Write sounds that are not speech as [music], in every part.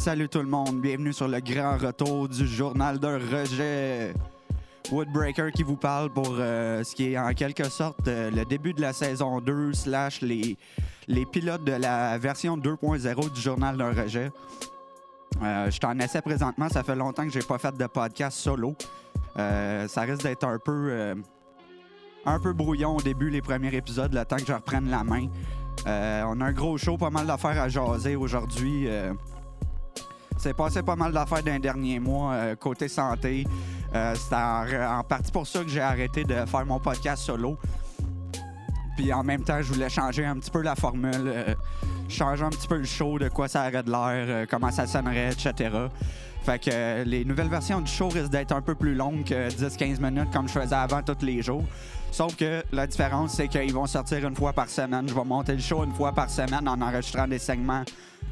Salut tout le monde, bienvenue sur le grand retour du journal d'un rejet. Woodbreaker qui vous parle pour euh, ce qui est en quelque sorte euh, le début de la saison 2 slash les, les pilotes de la version 2.0 du journal d'un rejet. Euh, je t'en essaie présentement, ça fait longtemps que j'ai pas fait de podcast solo. Ça risque d'être un peu un peu brouillon au début, les premiers épisodes, le temps que je reprenne la main. On a un gros show, pas mal d'affaires à jaser aujourd'hui. C'est passé pas mal d'affaires d'un dernier mois euh, côté santé. Euh, c'est en, en partie pour ça que j'ai arrêté de faire mon podcast solo. Puis en même temps, je voulais changer un petit peu la formule, euh, changer un petit peu le show, de quoi ça aurait de l'air, comment ça sonnerait, etc. Fait que euh, les nouvelles versions du show risquent d'être un peu plus longues que 10-15 minutes comme je faisais avant tous les jours. Sauf que la différence, c'est qu'ils vont sortir une fois par semaine. Je vais monter le show une fois par semaine en enregistrant des segments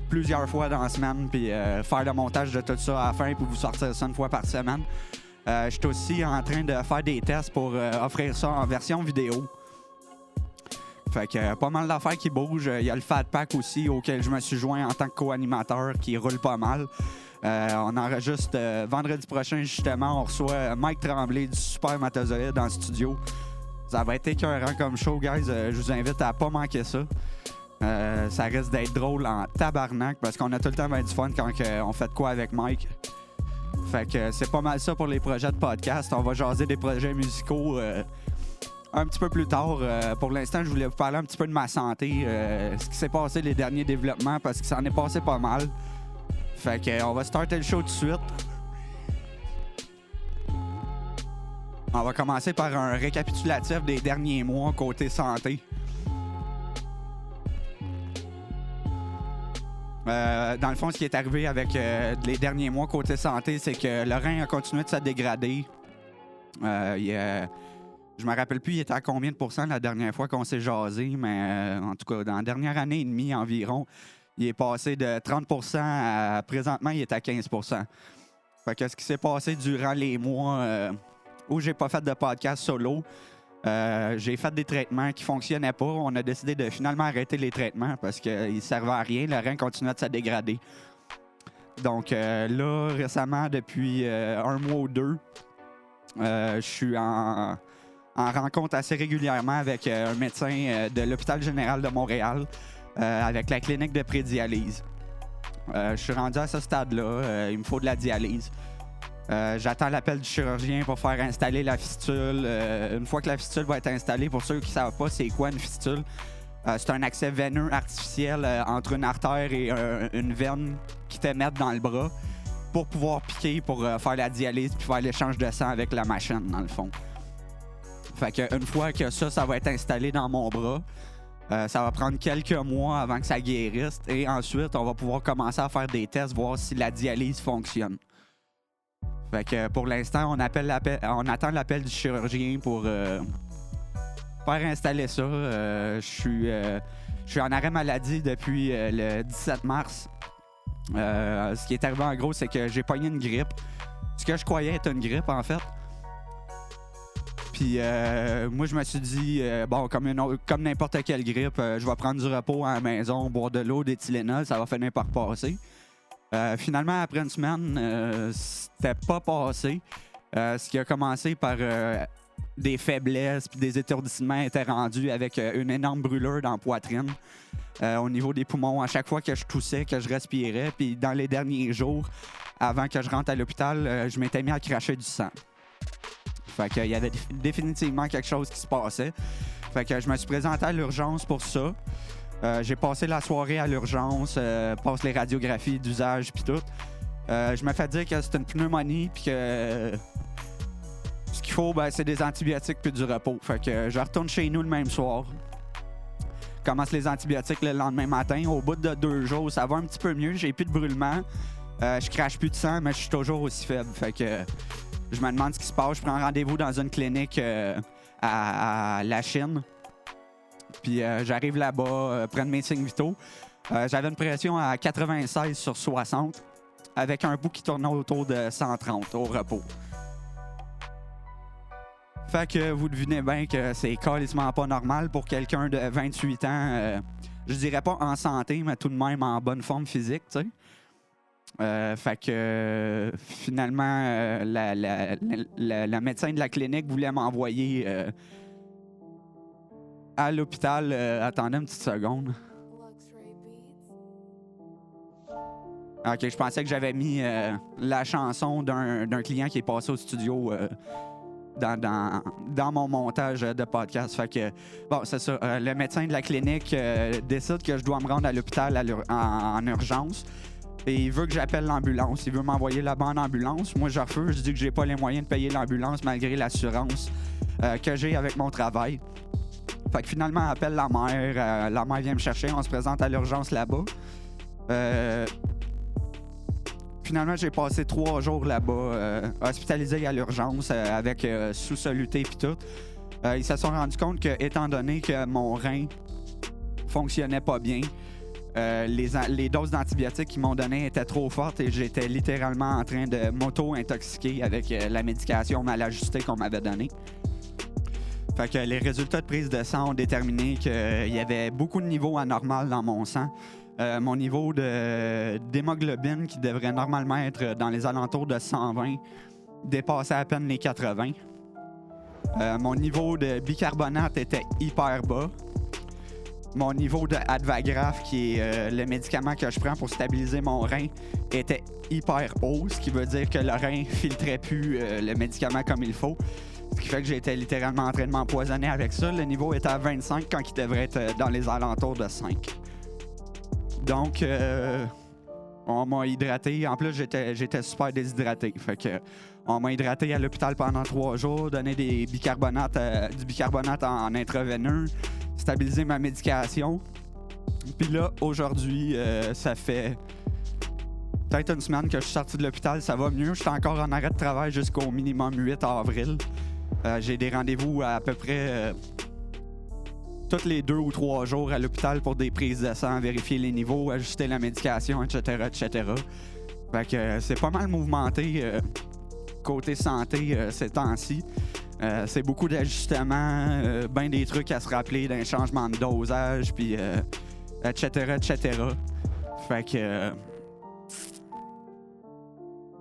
plusieurs fois dans la semaine, puis euh, faire le montage de tout ça à la fin, puis vous sortir ça une fois par semaine. Euh, je suis aussi en train de faire des tests pour offrir ça en version vidéo. Fait que pas mal d'affaires qui bougent. Il y a le Fat Pack aussi auquel je me suis joint en tant que co-animateur qui roule pas mal. Euh, on enregistre euh, vendredi prochain justement. On reçoit Mike Tremblay du Super Matozoïde dans le studio. Ça va être écœurant comme show, guys. Euh, je vous invite à pas manquer ça. Euh, ça risque d'être drôle en tabarnak parce qu'on a tout le temps du fun quand on fait de quoi avec Mike. Fait que c'est pas mal ça pour les projets de podcast. On va jaser des projets musicaux un petit peu plus tard. Pour l'instant, je voulais vous parler un petit peu de ma santé, ce qui s'est passé les derniers développements parce que ça en est passé pas mal. Fait que on va starter le show tout de suite. On va commencer par un récapitulatif des derniers mois côté santé. Euh, dans le fond, ce qui est arrivé avec euh, les derniers mois côté santé, c'est que le rein a continué de se dégrader. Euh, il, euh, je me rappelle plus, il était à combien de pourcents la dernière fois qu'on s'est jasé, mais en tout cas, dans la dernière année et demie environ, il est passé de 30% à présentement, il est à 15 Fait que ce qui s'est passé durant les mois euh, où j'ai pas fait de podcast solo, euh, j'ai fait des traitements qui fonctionnaient pas. On a décidé de finalement arrêter les traitements parce qu'ils ne servaient à rien. Le rein continuait de se dégrader. Donc euh, là, récemment, depuis euh, un mois ou deux, je suis en, en rencontre assez régulièrement avec un médecin de l'hôpital général de Montréal, euh, avec la clinique de prédialyse. Euh, je suis rendu à ce stade-là. Euh, il me faut de la dialyse. J'attends l'appel du chirurgien pour faire installer la fistule. Une fois que la fistule va être installée, pour ceux qui ne savent pas c'est quoi une fistule, c'est un accès veineux artificiel entre une artère et une veine qui te mettent dans le bras pour pouvoir piquer, pour faire la dialyse puis faire l'échange de sang avec la machine, dans le fond. Fait une fois que ça, ça va être installé dans mon bras, euh, ça va prendre quelques mois avant que ça guérisse et ensuite, on va pouvoir commencer à faire des tests, voir si la dialyse fonctionne. Fait que pour l'instant, on, attend l'appel du chirurgien pour euh, faire installer ça. Euh, je suis euh, je suis en arrêt maladie depuis le 17 mars. Ce qui est arrivé en gros, c'est que j'ai pogné une grippe. Ce que je croyais être une grippe, en fait. Puis euh, moi, je me suis dit, euh, bon, comme, n'importe quelle grippe, euh, je vais prendre du repos à la maison, boire de l'eau, des Tylenol, ça va finir par passer. Finalement, après une semaine, c'était pas passé. Ce qui a commencé par des faiblesses puis des étourdissements était rendu avec une énorme brûlure dans la poitrine. au niveau des poumons, à chaque fois que je toussais, que je respirais, puis dans les derniers jours, avant que je rentre à l'hôpital, je m'étais mis à cracher du sang. Fait qu'il y avait dé- définitivement quelque chose qui se passait. Fait que je me suis présenté à l'urgence pour ça. Euh, j'ai passé la soirée à l'urgence, euh, passe les radiographies d'usage puis tout. Euh, je me fais dire que c'est une pneumonie puis que ce qu'il faut, ben, c'est des antibiotiques puis du repos. Fait que je retourne chez nous le même soir. Commence les antibiotiques le lendemain matin. Au bout de deux jours, ça va un petit peu mieux. J'ai plus de brûlement. Euh, je crache plus de sang, mais je suis toujours aussi faible. Fait que je me demande ce qui se passe. Je prends rendez-vous dans une clinique euh, à, la Chine. Puis euh, j'arrive là-bas, euh, mes signes vitaux. Euh, J'avais une pression à 96 sur 60, avec un bout qui tournait autour de 130 au repos. Fait que vous devinez bien que c'est carrément pas normal pour quelqu'un de 28 ans, je dirais pas en santé, mais tout de même en bonne forme physique, tu sais. Euh, fait que finalement, euh, la, médecin de la clinique voulait m'envoyer euh, à l'hôpital. Euh, attendez une petite seconde. Ok, je pensais que j'avais mis la chanson d'un client qui est passé au studio dans, dans, dans mon montage de podcast. Fait que, bon, c'est ça. le médecin de la clinique décide que je dois me rendre à l'hôpital en urgence. Et il veut que j'appelle l'ambulance. Il veut m'envoyer là-bas en ambulance. Moi, je refuse. Je dis que j'ai pas les moyens de payer l'ambulance malgré l'assurance euh, que j'ai avec mon travail. Fait que finalement, elle appelle la mère. euh, la mère vient me chercher. On se présente à l'urgence là-bas. Euh, finalement, j'ai passé trois jours là-bas, hospitalisé à l'urgence avec sous-soluté et tout. Ils se sont rendus compte que, étant donné que mon rein fonctionnait pas bien, euh, les, doses d'antibiotiques qu'ils m'ont données étaient trop fortes et j'étais littéralement en train de m'auto-intoxiquer avec euh, la médication mal ajustée qu'on m'avait donnée. Fait que les résultats de prise de sang ont déterminé qu'il y avait beaucoup de niveaux anormaux dans mon sang. Euh, mon niveau d'hémoglobine, qui devrait normalement être dans les alentours de 120, dépassait à peine les 80. Euh, mon niveau de bicarbonate était hyper bas. Mon niveau de Advagraph, qui est euh, le médicament que je prends pour stabiliser mon rein, était hyper haut, ce qui veut dire que le rein [laughs] filtrait plus euh, le médicament comme il faut. Ce qui fait que j'étais littéralement en train de m'empoisonner avec ça. Le niveau était à 25 quand il devrait être euh, dans les alentours de 5. Donc, on m'a hydraté. En plus, j'étais, super déshydraté. Fait que, on m'a hydraté à l'hôpital pendant trois jours, donné des bicarbonates, du bicarbonate en, en intraveineux, stabilisé ma médication. Puis là, aujourd'hui, euh, ça fait peut-être une semaine que je suis sorti de l'hôpital. Ça va mieux. Je suis encore en arrêt de travail jusqu'au minimum 8 avril. Euh, j'ai des rendez-vous à, peu près euh, tous les deux ou trois jours à l'hôpital pour des prises de sang, vérifier les niveaux, ajuster la médication, etc., etc. Fait que euh, c'est pas mal mouvementé côté santé ces temps-ci. Euh, c'est beaucoup d'ajustements, euh, ben des trucs à se rappeler d'un changement de dosage, puis euh, etc., etc. Fait que euh,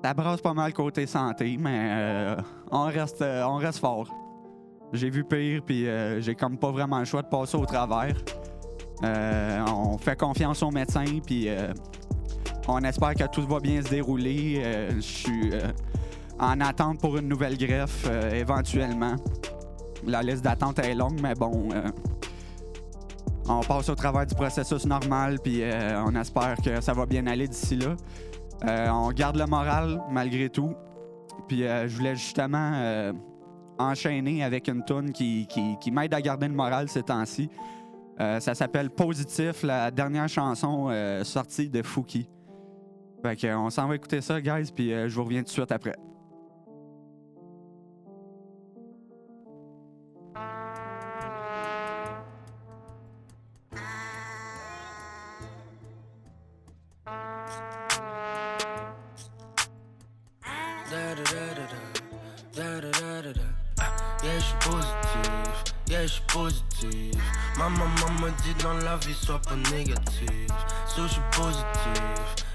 ça brasse pas mal côté santé, mais on reste on reste fort. J'ai vu pire, puis j'ai comme pas vraiment le choix de passer au travers. On fait confiance aux médecins, puis on espère que tout va bien se dérouler. Je suis en attente pour une nouvelle greffe euh, éventuellement. La liste d'attente est longue, mais bon, euh, on passe au travers du processus normal, puis euh, on espère que ça va bien aller d'ici là. On garde le moral malgré tout. Puis je voulais justement enchaîner avec une tune qui, qui- qui m'aide à garder le moral ces temps-ci. Ça s'appelle Positif, la dernière chanson sortie de Fouki. Fait que, euh, on s'en va écouter ça, guys, puis je vous reviens tout de suite après. Positif. Ma maman me dit dans la vie, sois pas négatif. So, je suis positif,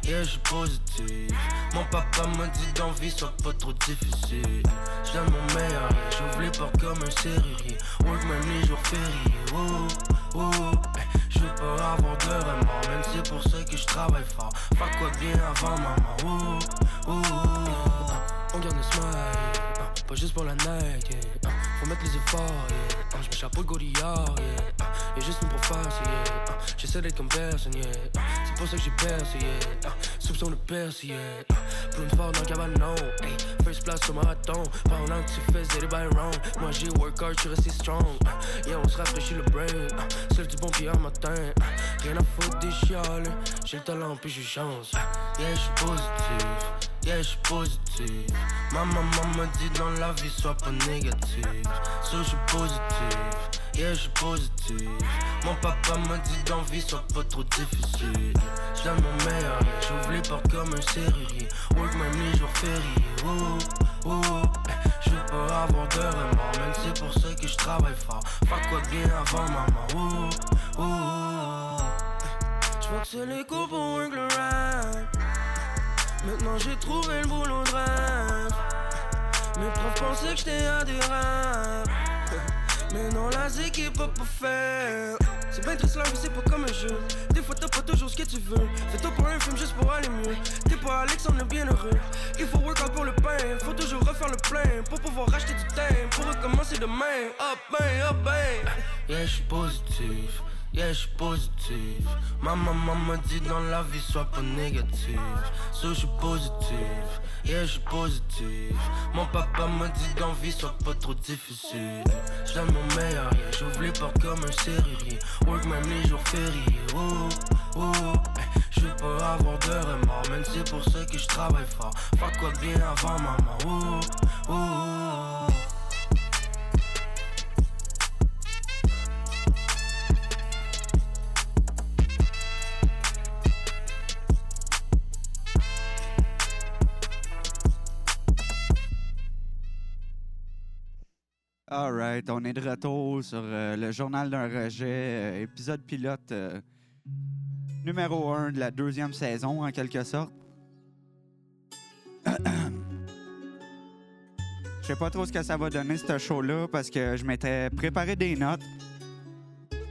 yeah, je suis positif. Mon papa me dit dans vie, sois pas trop difficile. Je mon meilleur, j'ouvre les portes comme un serrurier. Work même les jours fériés, oh, oh. eh, Je veux pas avoir de remords, même c'est pour ça que je travaille fort. Pas quoi bien avant maman, oh, oh, oh. On garde le smile, pas juste pour la night, Faut mettre les efforts, yeah, ah, Je mets chapeau godillard, yeah, ah, Y'a juste nous pour c'est yeah, ah, J'essaie d'être comme personne, yeah, ah, C'est pour ça que j'ai percé, yeah, ah, Soupçon de percer, yeah, ah, Plus fort dans le cabanon, hey, First place au marathon. Pendant que tu faisais des bails round Moi j'ai work hard, je suis resté strong. Ah, Yeah, on se rafraîchit le brain Seul du bon pied en matin Rien à foutre des chiales J'ai le talent puis j'ai chance ah, Yeah, je suis positif Yeah, je positif. Ma maman me dit dans la vie, sois pas négatif. So, je suis positif? Yeah, je suis positif. Mon papa me dit dans vie, sois pas trop difficile. Je mon meilleur, j'ouvre les portes comme un serrurier. Work même les jours fériés. Oh, oh, eh, je veux pas avoir de remords, même c'est pour ça que je travaille fort. Pas quoi bien avant maman. Oh, oh, oh. Je vois que c'est les régler le rap. Maintenant j'ai trouvé le boulot de rêve. Mes profs pensaient que j'étais à des rêves. [laughs] Mais non, la qui peut pas faire. C'est bien triste la vie, c'est pas comme un jeu. Des fois, t'as pas toujours ce que tu veux. Fais-toi pour un film juste pour aller mieux. T'es pas Alexandre bien heureux. Il faut work out pour le pain. Faut toujours refaire le plein pour pouvoir racheter du temps. Pour recommencer demain. Up, ben, up, ben. Yeah, j'suis positif. Yeah, j'suis positif. Ma maman m'a dit dans la vie, sois pas négatif. So, j'suis positif. Yeah, j'suis positif. Mon papa m'a dit dans vie, sois pas trop difficile. J'donne mon meilleur, yeah. J'ouvre les portes comme un serrurier. Work même les jours fériés. Oh, oh. Je veux pas avoir de remords, même c'est pour ça que je travaille fort. Pas quoi bien avant maman. Oh, oh. Alright, on est de retour sur euh, le journal d'un rejet, euh, épisode pilote euh, numéro 1 de la deuxième saison, en quelque sorte. Je sais pas trop ce que ça va donner, ce show-là, parce que je m'étais préparé des notes.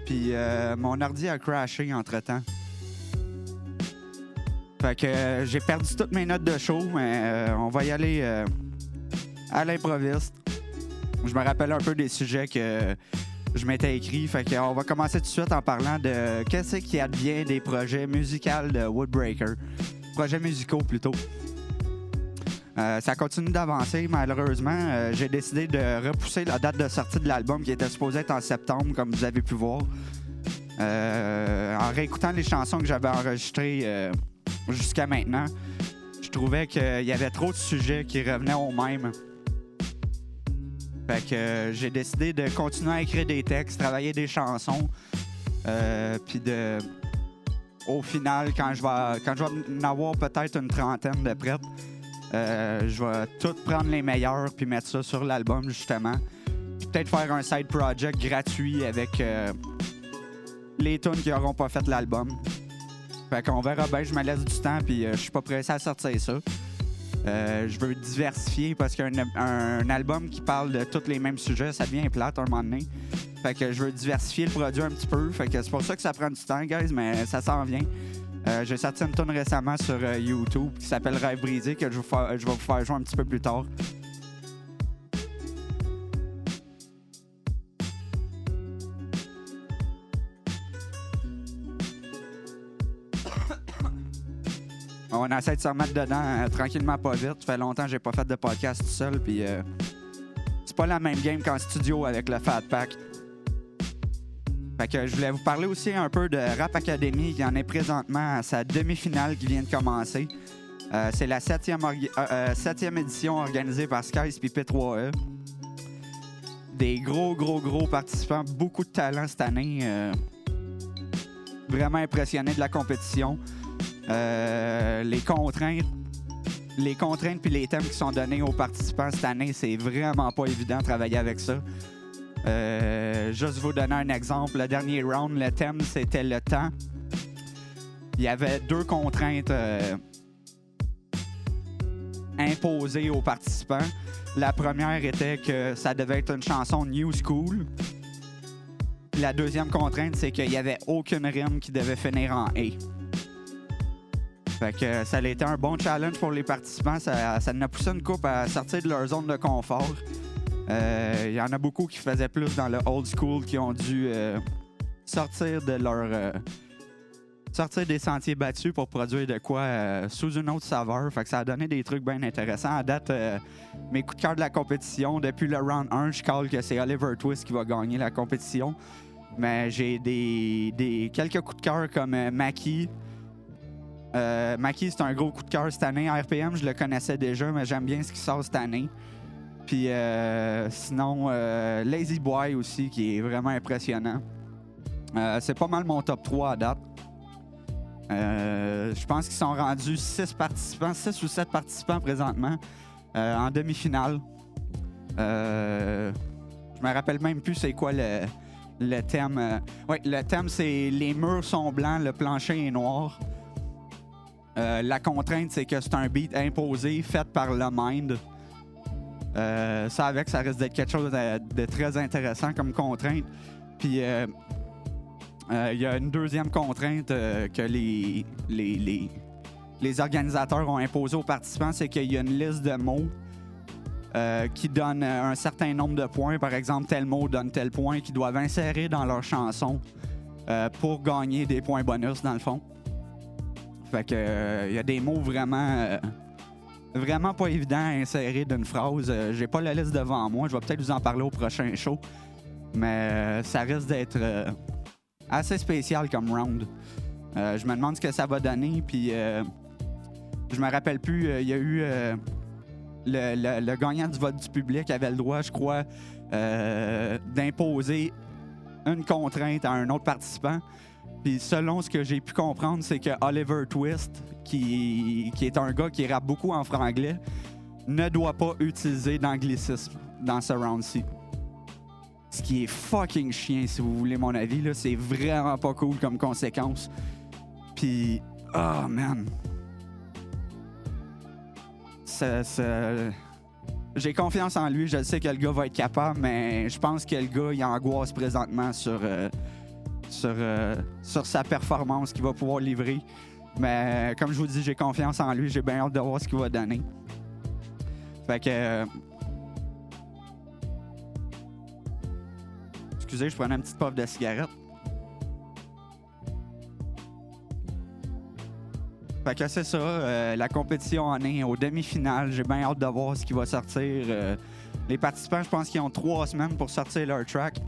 Puis mon ordi a crashé entre-temps. Fait que j'ai perdu toutes mes notes de show, mais on va y aller à l'improviste je me rappelle un peu des sujets que je m'étais écrit. Qu'on va commencer tout de suite en parlant de qu'est-ce qui advient des projets musicaux de Woodbreaker. Projets musicaux plutôt. Euh, ça continue d'avancer, malheureusement. Euh, j'ai décidé de repousser la date de sortie de l'album qui était supposé être en septembre, comme vous avez pu voir. Euh, en réécoutant les chansons que j'avais enregistrées jusqu'à maintenant, je trouvais qu'il y avait trop de sujets qui revenaient au même. Fait que euh, j'ai décidé de continuer à écrire des textes, travailler des chansons. Euh, puis de. Au final, quand je vais, quand je vais en avoir peut-être une trentaine de prêtes, euh, je vais tout prendre les meilleurs puis mettre ça sur l'album, justement. Peut-être faire un side project gratuit avec les tunes qui n'auront pas fait l'album. Fait verra bien, je me laisse du temps puis je suis pas pressé à sortir ça. Euh, je veux diversifier parce qu'un un album qui parle de tous les mêmes sujets, ça devient plate un moment donné. Fait que je veux diversifier le produit un petit peu. Fait que c'est pour ça que ça prend du temps, guys, mais ça s'en vient. Euh, J'ai sorti une tune récemment sur euh, YouTube qui s'appelle Rêve brisé que je vais vous faire jouer un petit peu plus tard. On essaie de se remettre dedans euh, tranquillement, pas vite. Ça fait longtemps que j'ai pas fait de podcast tout seul, puis euh, c'est pas la même game qu'en studio avec le Fat Pack. Fait que je voulais vous parler aussi un peu de Rap Academy qui en est présentement à sa demi-finale qui vient de commencer. Euh, c'est la septième, septième, édition organisée par Skies et P3E. Des gros, gros, gros participants, beaucoup de talent cette année. vraiment impressionné de la compétition. Euh, les contraintes les contraintes puis les thèmes qui sont donnés aux participants cette année, c'est vraiment pas évident de travailler avec ça. Euh, juste vous donner un exemple, le dernier round, le thème c'était le temps. Il y avait deux contraintes euh, imposées aux participants. La première était que ça devait être une chanson New School. La deuxième contrainte, c'est qu'il n'y avait aucune rime qui devait finir en A. Fait que ça a été un bon challenge pour les participants. Ça, ça a poussé une coupe à sortir de leur zone de confort. Euh, il y en a beaucoup qui faisaient plus dans le old school, qui ont dû euh, sortir de leur. Euh, sortir des sentiers battus pour produire de quoi sous une autre saveur. Fait que ça a donné des trucs bien intéressants. À date, mes coups de cœur de la compétition, depuis le round 1, je call que c'est Oliver Twist qui va gagner la compétition. Mais j'ai des, des, quelques coups de cœur comme Mackie. Euh, Maki, c'est un gros coup de cœur cette année. RPM, je le connaissais déjà, mais j'aime bien ce qui sort cette année. Puis euh, sinon, euh, Lazy Boy aussi, qui est vraiment impressionnant. c'est pas mal mon top 3 à date. je pense qu'ils sont rendus 6 participants, 6 ou 7 participants présentement en demi-finale. je me rappelle même plus c'est quoi le, le thème. oui, le thème c'est Les murs sont blancs, le plancher est noir. Euh, la contrainte, c'est que c'est un beat imposé, fait par le mind. Euh, ça avec, ça risque d'être quelque chose de, très intéressant comme contrainte. Puis euh, il y a une deuxième contrainte que les, organisateurs ont imposée aux participants, c'est qu'il y a une liste de mots qui donnent euh, un certain nombre de points. Par exemple, tel mot donne tel point qu'ils doivent insérer dans leur chanson pour gagner des points bonus, dans le fond. Fait que euh, il y a des mots vraiment euh, vraiment pas évidents à insérer d'une phrase. Euh, J'ai pas la liste devant moi, je vais peut-être vous en parler au prochain show. Mais euh, ça risque d'être euh, assez spécial comme round. Euh, je me demande ce que ça va donner, puis euh, je me rappelle plus, euh, il y a eu euh, le, gagnant du vote du public avait le droit, je crois, euh, d'imposer une contrainte à un autre participant. Puis selon ce que j'ai pu comprendre, c'est que Oliver Twist, qui, qui est un gars qui rappe beaucoup en franglais, ne doit pas utiliser d'anglicisme dans ce round-ci. Ce qui est fucking chien, si vous voulez mon avis. là. C'est vraiment pas cool comme conséquence. Puis, oh man. J'ai confiance en lui. Je sais que le gars va être capable, mais je pense que le gars, il angoisse présentement sur, euh, sur, euh, sur sa performance qu'il va pouvoir livrer. Mais comme je vous dis, j'ai confiance en lui. J'ai bien hâte de voir ce qu'il va donner. Fait que. euh, Excusez, je prenais une petite puff de cigarette. Fait que c'est ça, euh, la compétition en est au demi-finale. J'ai bien hâte de voir ce qui va sortir. Euh, les participants, je pense qu'ils ont trois semaines pour sortir leur track.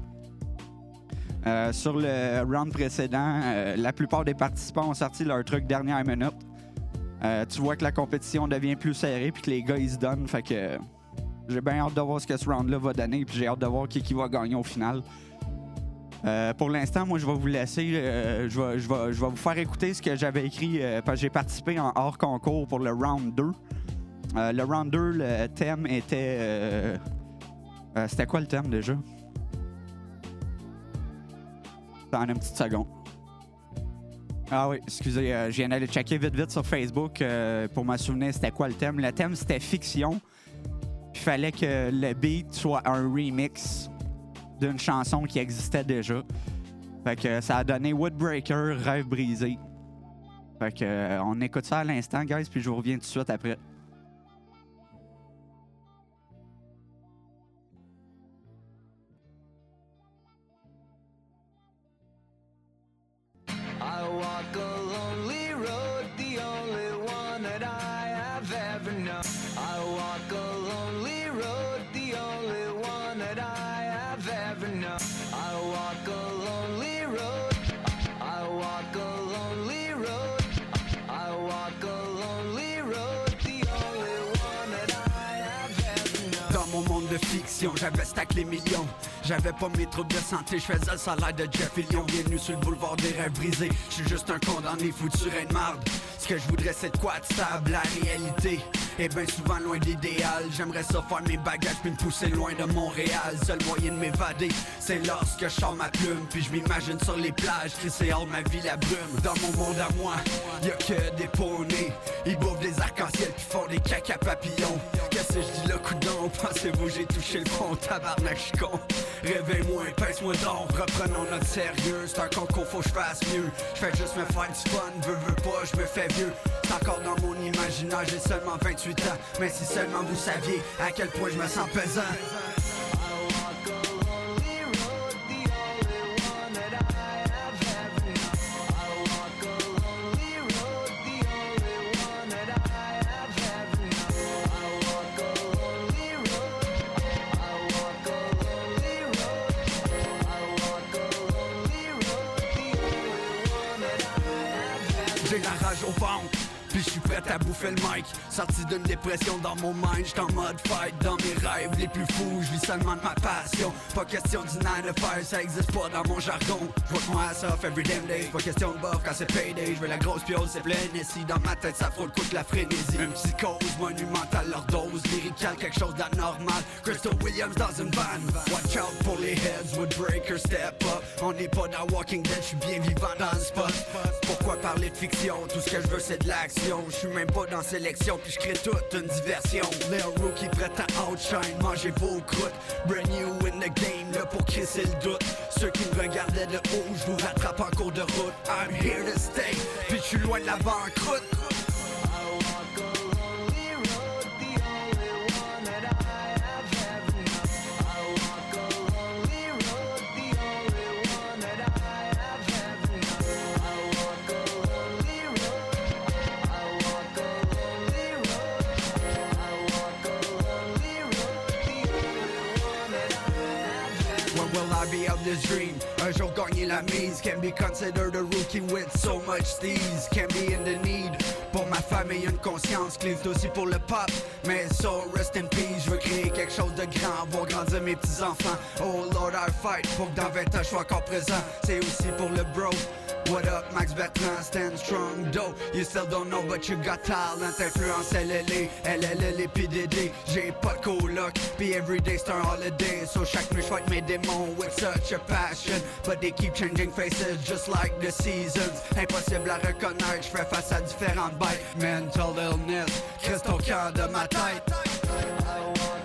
Euh, sur le round précédent, euh, la plupart des participants ont sorti leur truc dernière minute. Euh, tu vois que la compétition devient plus serrée puis que les gars ils se donnent. Fait que j'ai bien hâte de voir ce que ce round-là va donner puis j'ai hâte de voir qui, qui va gagner au final. Pour l'instant, moi, je vais vous laisser. je, vais, je, vais, je vais vous faire écouter ce que j'avais écrit parce que j'ai participé en hors concours pour le round 2. Euh, le round 2, le thème était. C'était quoi le thème déjà? Attends une petite seconde. Ah oui, excusez, euh, je viens d'aller checker vite vite sur Facebook euh, pour me souvenir c'était quoi le thème. Le thème c'était fiction. Il fallait que le beat soit un remix d'une chanson qui existait déjà. Fait que ça a donné Woodbreaker, Rêve brisé. Fait que euh, on écoute ça à l'instant, guys, puis je vous reviens tout de suite après. Santé, je faisais le salaire de Jeff Fillion. Bienvenue sur le boulevard des rêves brisés. Je suis juste un condamné foutu de marde. Ce que je voudrais, c'est de quoi de stable, la réalité. Est bien souvent loin d'idéal. J'aimerais ça faire mes bagages puis me pousser loin de Montréal. Seul moyen de m'évader, c'est lorsque je sors ma plume. Puis je m'imagine sur les plages, c'est hors ma vie la brume. Dans mon monde à moi, y a que des poneys. Ils bouffent des arcs-en-ciel puis font des caca papillons. Qu'est-ce que je dis là, coudon? Pensez-vous j'ai touché le fond, tabarnak, je con. Réveille-moi, pince-moi donc, reprenons notre sérieux. C'est un concours, faut que je fasse mieux. Je fais juste me faire du fun, veux, veux pas, je me fais vieux. C'est encore dans mon imaginaire, j'ai seulement 28 Mais si seulement vous saviez à quel point je me sens pesant. J'ai la rage au ventre puis je suis prêt à bouffer le mic. Sorti d'une dépression dans mon mind J'suis en mode fight dans mes rêves les plus fous. Je vis seulement de ma passion. Pas question du 9 to 5 Ça existe pas dans mon jargon. Je vois mon ass off every damn day. Pas question de buff quand c'est payday. Je veux la grosse piole c'est plein. Ici Dans ma tête ça frôle que la frénésie. Une psychose monumentale leur dose Lyrical quelque chose d'anormal. Crystal Williams dans une van Watch out pour les heads Woodbreaker step up. On n'est pas dans Walking Dead Je suis bien vivant dans le spot. Pourquoi parler de fiction? Tout ce que je veux c'est de l'action pression. Je suis même pas dans sélection, puis je crée toute une diversion. Les rookies prêts à outshine, mangez vos croûtes. Brand new in the game, là pour crisser le doute. Ceux qui me regardaient de haut, je vous rattrape en cours de route. I'm here to stay, puis je suis loin de la banqueroute. Of this dream? Un jour gagner la mise Can be considered a rookie with so much steez Can be in the need Pour ma famille une conscience Cleave aussi pour le pop Mais so rest in peace Je veux créer quelque chose de grand Voir grandir mes petits enfants Oh Lord I fight Pour que dans 20 ans je sois encore présent C'est aussi pour le bro What up, Max Bertrand, stand strong, dope. You still don't know, but you got talent. Influence LLA, LLL et PDD. J'ai pas de coloc, puis everyday c'est un holiday. So chaque nuit j'fight mes démons with such a passion. But they keep changing faces just like the seasons. Impossible à reconnaître, j'fais face à différentes bêtes. Mental illness, reste au cœur de ma tête.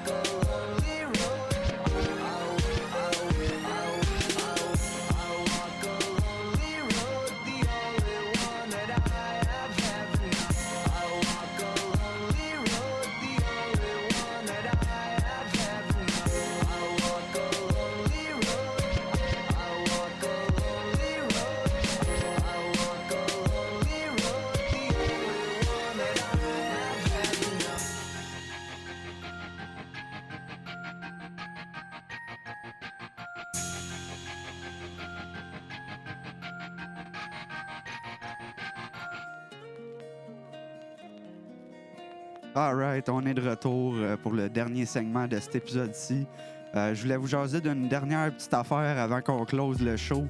Alright, on est de retour euh, pour le dernier segment de cet épisode-ci. Euh, je voulais vous jaser d'une dernière petite affaire avant qu'on close le show.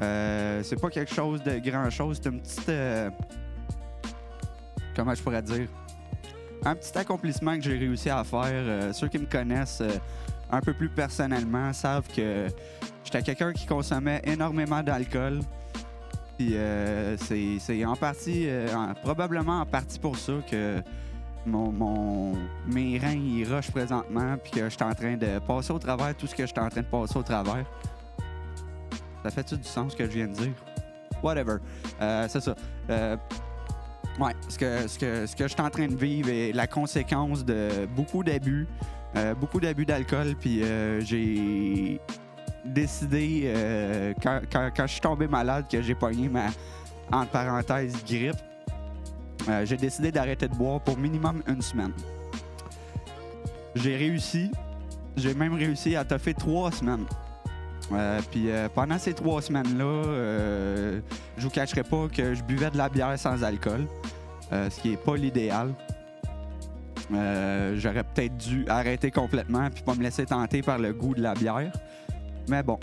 Euh, c'est pas quelque chose de grand chose, c'est une petite. euh, comment je pourrais dire? Un petit accomplissement que j'ai réussi à faire. Ceux qui me connaissent un peu plus personnellement savent que j'étais quelqu'un qui consommait énormément d'alcool. Puis c'est en partie, en- probablement en partie pour ça que mon, mon- mes reins ils rushent présentement, puis que je suis en train de passer au travers tout ce que je suis en train de passer au travers. Ça fait-tu du sens ce que je viens de dire? Whatever. Euh, c'est ça. Euh, ouais, ce que, ce, que, ce que je suis en train de vivre est la conséquence de beaucoup d'abus, euh, beaucoup d'abus d'alcool, puis j'ai décidé, quand, quand- quand je suis tombé malade, que j'ai pogné ma, entre parenthèses, grippe, euh, j'ai décidé d'arrêter de boire pour minimum une semaine. J'ai réussi. J'ai même réussi à toffer trois semaines. Euh, Puis euh, pendant ces trois semaines-là, je vous cacherai pas que je buvais de la bière sans alcool, ce qui est pas l'idéal. J'aurais peut-être dû arrêter complètement puis pas me laisser tenter par le goût de la bière. Mais bon,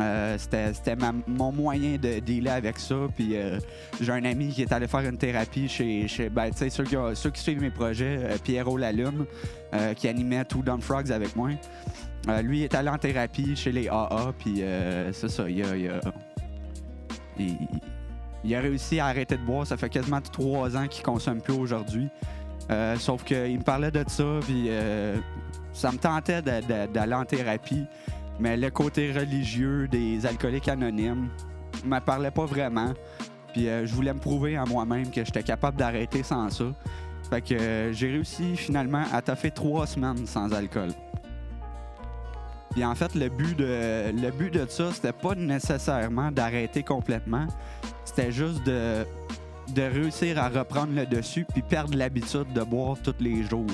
euh, c'était mon moyen de dealer avec ça. Puis euh, j'ai un ami qui est allé faire une thérapie chez, chez ben, ceux, qui suivent mes projets, euh, Pierrot Lalune, euh, qui animait Two Dumb Frogs avec moi. Lui est allé en thérapie chez les AA, puis ça, il a, il a- il- a réussi à arrêter de boire. Ça fait quasiment trois ans qu'il consomme plus aujourd'hui. Sauf qu'il me parlait de ça, puis ça me tentait d'aller en thérapie. Mais le côté religieux des alcooliques anonymes me parlait pas vraiment. Puis euh, je voulais me prouver à moi-même que j'étais capable d'arrêter sans ça. Fait que euh, j'ai réussi finalement à taffer trois semaines sans alcool. Puis en fait, le but de, le but de ça, c'était pas nécessairement d'arrêter complètement. C'était juste de, de réussir à reprendre le dessus puis perdre l'habitude de boire tous les jours.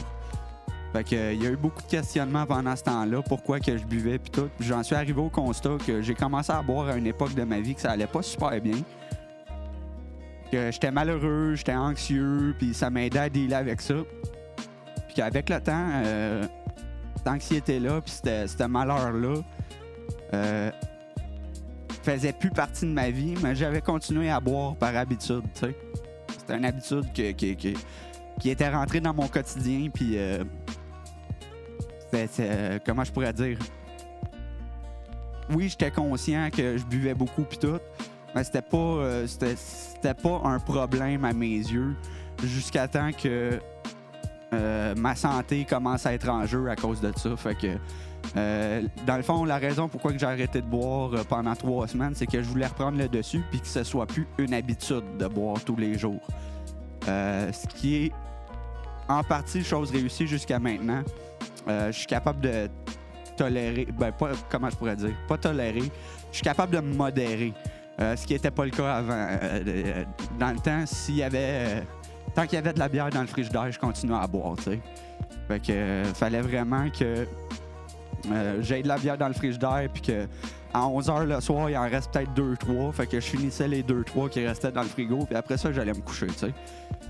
Fait que, euh, il y a eu beaucoup de questionnements pendant ce temps-là, pourquoi que je buvais puis tout. J'en suis arrivé au constat que j'ai commencé à boire à une époque de ma vie que ça allait pas super bien. Que j'étais malheureux, j'étais anxieux, puis ça m'aidait à dealer avec ça. Puis qu'avec le temps, euh, cette anxiété-là, puis ce malheur-là, euh, faisait plus partie de ma vie, mais j'avais continué à boire par habitude, tu sais. C'était une habitude qui était rentrée dans mon quotidien, puis euh, c'est, euh, comment je pourrais dire? Oui, j'étais conscient que je buvais beaucoup puis tout, mais c'était pas, euh, pas un problème à mes yeux. jusqu'à temps que euh, ma santé commence à être en jeu à cause de ça. Fait que, dans le fond, la raison pourquoi j'ai arrêté de boire pendant trois semaines, c'est que je voulais reprendre le dessus puis que ce soit plus une habitude de boire tous les jours. Ce qui est en partie chose réussie jusqu'à maintenant. Euh, je suis capable de tolérer, ben pas, comment je pourrais dire, pas tolérer, je suis capable de me modérer. Euh, ce qui n'était pas le cas avant. Euh, dans le temps, s'il y avait. tant qu'il y avait de la bière dans le frigidaire, je continuais à boire, tu sais. Fait que fallait vraiment que j'aie de la bière dans le frigidaire puis que à 11h le soir, il en reste peut-être 2-3. Fait que je finissais les 2-3 qui restaient dans le frigo puis après ça, j'allais me coucher, tu sais.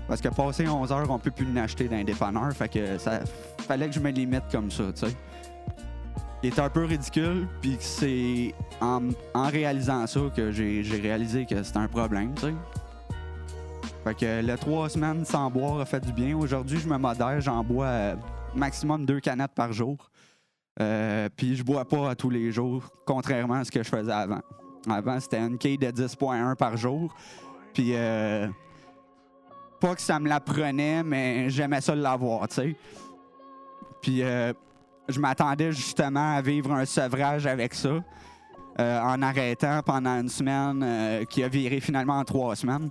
Parce que passé 11h, on peut plus en acheter dans les dépanneurs. Fait que ça fallait que je me limite comme ça, tu. Il est un peu ridicule, puis c'est en, réalisant ça que j'ai réalisé que c'était un problème, tu. Fait que le trois semaines sans boire a fait du bien. Aujourd'hui, je me modère, j'en bois euh, maximum deux canettes par jour. Euh, puis je bois pas tous les jours, contrairement à ce que je faisais avant. Avant, c'était une quille de 10.1 par jour. Puis euh, pas que ça me la prenait, mais j'aimais ça l'avoir, tu sais. Puis euh, je m'attendais justement à vivre un sevrage avec ça, en arrêtant pendant une semaine, qui a viré finalement en trois semaines.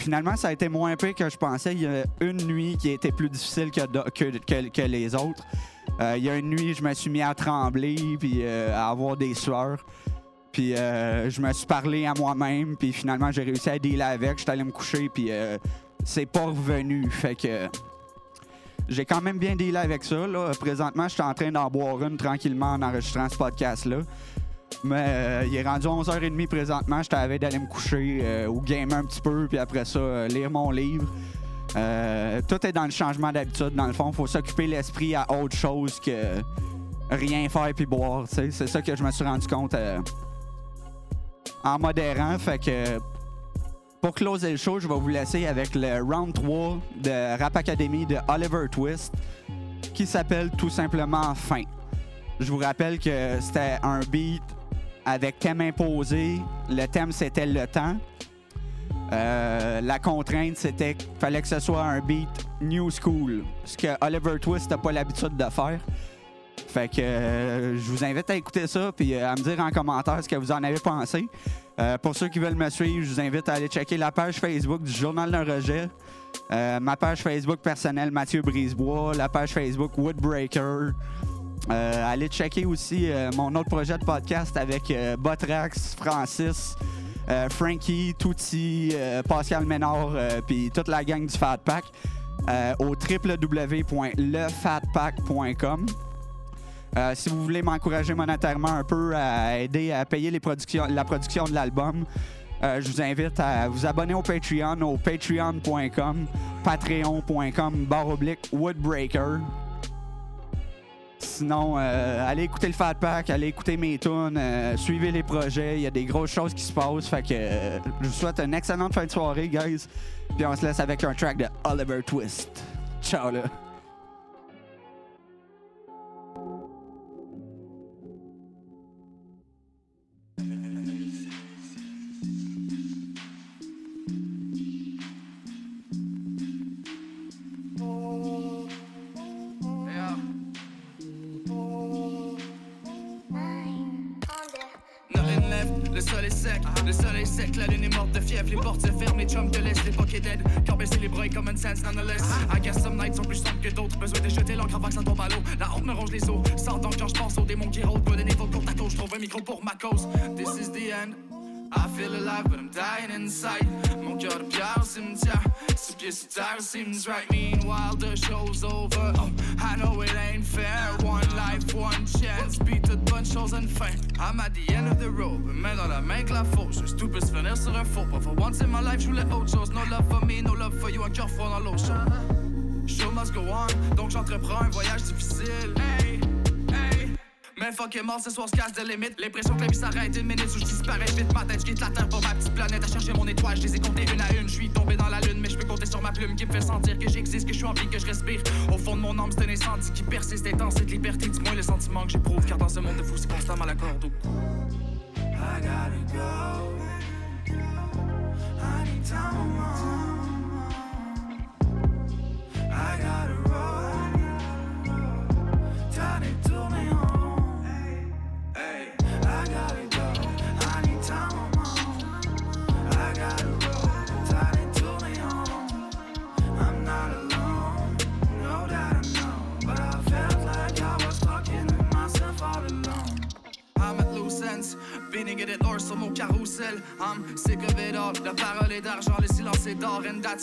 Finalement, ça a été moins pire que je pensais. Il y a une nuit qui été plus difficile que, les autres. Euh, il y a une nuit, je me suis mis à trembler, puis euh, à avoir des sueurs. Puis euh, je me suis parlé à moi-même, puis finalement, j'ai réussi à dealer avec. J'étais allé me coucher, puis c'est pas revenu. Fait que j'ai quand même bien dealé avec ça. Là. Présentement, je suis en train d'en boire une tranquillement en enregistrant ce podcast-là. Mais euh, il est rendu 11h30 présentement. J'étais avais d'aller me coucher euh, ou gamer un petit peu, puis après ça, euh, lire mon livre. Tout est dans le changement d'habitude. Dans le fond, faut s'occuper l'esprit à autre chose que rien faire puis boire. C'est ça que je me suis rendu compte en modérant. Fait que pour closer le show, je vais vous laisser avec le round 3 de Rap Academy de Oliver Twist qui s'appelle tout simplement Fin. Je vous rappelle que c'était un beat avec thème imposé. Le thème, c'était le temps. Euh, la contrainte, c'était qu'il fallait que ce soit un beat new school, ce que Oliver Twist n'a pas l'habitude de faire. Fait que euh, je vous invite à écouter ça puis euh, à me dire en commentaire ce que vous en avez pensé. Pour ceux qui veulent me suivre, je vous invite à aller checker la page Facebook du Journal d'un rejet, ma page Facebook personnelle Mathieu Brisebois, la page Facebook Woodbreaker. Euh, allez checker aussi euh, mon autre projet de podcast avec euh, Botrax, Francis, Frankie, Touti, Pascal Ménard, puis toute la gang du Fat Pack au www.lefatpack.com. Si vous voulez m'encourager monétairement un peu à aider à payer la production de l'album, je vous invite à vous abonner au Patreon au patreon.com, patreon.com, barre oblique, Woodbreaker. Sinon, euh, allez écouter le Fat Pack, allez écouter mes tunes, euh, suivez les projets, il y a des grosses choses qui se passent. Fait que euh, je vous souhaite une excellente fin de soirée, guys. Puis on se laisse avec un track de Oliver Twist. Ciao là. Le sol est sec, le soleil sec, la lune est morte de fièvre, les portes se ferment, les chums te laissent, l'époque est dead, cœur baissé, les bras common sense nonetheless. I guess some nights sont plus sombres que d'autres, besoin de jeter l'encre avant que ça tombe à l'eau. La honte me ronge les os, sors donc quand je pense aux démons qui rôdent, good niveau pour ta cause, je trouve un micro pour ma cause. This is the end. I feel alive, but I'm dying inside. Mon cœur de pierre au cimetière. Six pieds sur terre seems right. Meanwhile, the show's over. Oh, I know it ain't fair. One life, one chance. Beat toute bonne chose en fin. I'm at the end of the road. Main dans la main que la fausse. Juste tout peut se faux pas. For once in my life, je voulais autre chose. No love for me, no love for you. Un cœur froid dans l'eau chaude. Show must go on. Donc j'entreprends un voyage difficile. Hey. Mais fuck est mort ce soir, se casse de limite. L'impression que la vie s'arrête une minute où je disparais vite. Ma tête, je quitte la terre pour ma petite planète. À chercher mon étoile, je les ai comptées une à une. Je suis tombé dans la lune, mais je peux compter sur ma plume qui me fait sentir que j'existe, que je suis en vie, que je respire. Au fond de mon âme, c'est un incendie qui persiste intense. Cette liberté, dis-moi le sentiment que j'éprouve. Car dans ce monde de fou, c'est constamment la corde.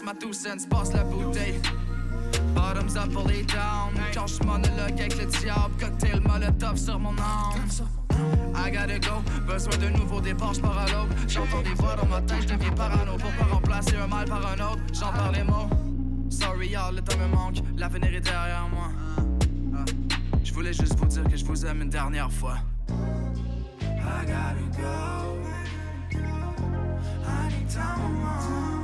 Ma two cents, passe la bouteille. Bottoms up pour les down Quand je monologue avec le diable, cocktail molotov sur mon âme. I gotta go, besoin de nouveaux départs, j'pars à l'aube. J'entends des voix dans ma tête, je deviens parano. Pour pas remplacer un mal par un autre, j'en parle les mots. Sorry y'all, le temps me manque, l'avenir est derrière moi. Je voulais juste vous dire que je vous aime une dernière fois. I gotta go. I need time